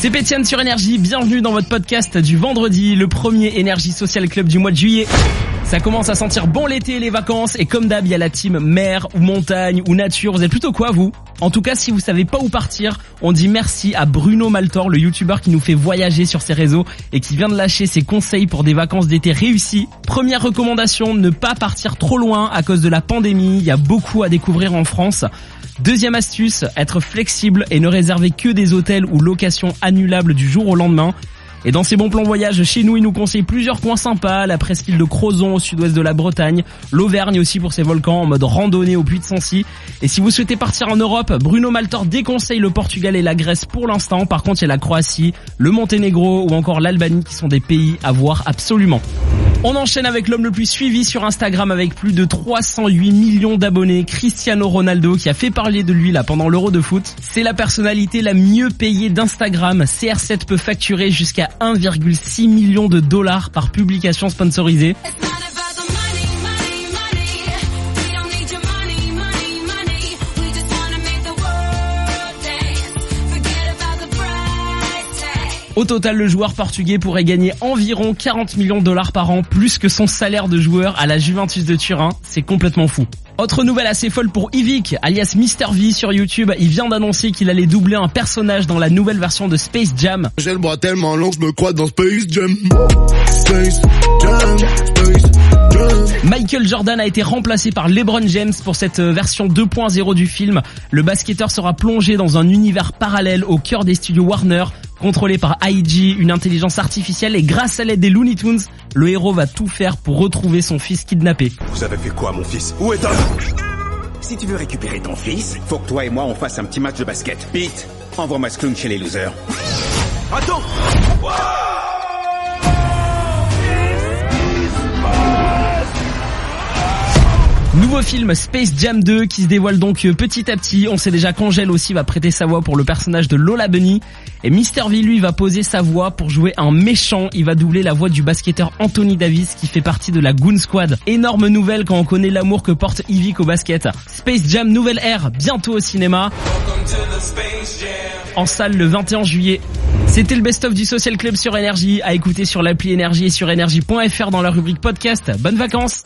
C'est Pétienne sur Énergie, bienvenue dans votre podcast du vendredi, le premier Énergie Social Club du mois de juillet. Ça commence à sentir bon l'été les vacances et comme d'hab il y a la team mer ou montagne ou nature, vous êtes plutôt quoi vous? En tout cas si vous savez pas où partir, on dit merci à Bruno Maltor, le youtubeur qui nous fait voyager sur ses réseaux et qui vient de lâcher ses conseils pour des vacances d'été réussies. Première recommandation, ne pas partir trop loin à cause de la pandémie, il y a beaucoup à découvrir en France. Deuxième astuce, être flexible et ne réserver que des hôtels ou locations annulables du jour au lendemain. Et dans ces bons plans voyage, chez nous, il nous conseille plusieurs coins sympas, la presqu'île de Crozon au sud-ouest de la Bretagne, l'Auvergne aussi pour ses volcans en mode randonnée au Puy de Sancy. Et si vous souhaitez partir en Europe, Bruno Maltor déconseille le Portugal et la Grèce pour l'instant. Par contre, il y a la Croatie, le Monténégro ou encore l'Albanie qui sont des pays à voir absolument. On enchaîne avec l'homme le plus suivi sur Instagram avec plus de 308 millions d'abonnés, Cristiano Ronaldo, qui a fait parler de lui là pendant l'Euro de foot. C'est la personnalité la mieux payée d'Instagram. CR7 peut facturer jusqu'à 1,6 million de dollars par publication sponsorisée. Au total, le joueur portugais pourrait gagner environ 40 millions de dollars par an, plus que son salaire de joueur à la Juventus de Turin. C'est complètement fou. Autre nouvelle assez folle pour Yvick, alias Mr V sur YouTube. Il vient d'annoncer qu'il allait doubler un personnage dans la nouvelle version de Space Jam. J'ai le bras tellement long, je me crois dans Space Jam. Space Jam, Space Jam. Michael Jordan a été remplacé par LeBron James pour cette euh, version 2.0 du film. Le basketteur sera plongé dans un univers parallèle au cœur des studios Warner, contrôlé par IG, une intelligence artificielle et grâce à l'aide des Looney Tunes, le héros va tout faire pour retrouver son fils kidnappé. Vous avez fait quoi, mon fils Où est un... Si tu veux récupérer ton fils, faut que toi et moi on fasse un petit match de basket. Pete, ce clown chez les losers. Attends Nouveau film Space Jam 2 qui se dévoile donc euh, petit à petit. On sait déjà qu'Angèle aussi va prêter sa voix pour le personnage de Lola Bunny. Et Mr. V lui va poser sa voix pour jouer un méchant. Il va doubler la voix du basketteur Anthony Davis qui fait partie de la Goon Squad. Énorme nouvelle quand on connaît l'amour que porte Yvick au basket. Space Jam Nouvelle Ère bientôt au cinéma. En salle le 21 juillet. C'était le best-of du Social Club sur Énergie à écouter sur l'appli Énergie et sur énergie.fr dans la rubrique podcast. Bonnes vacances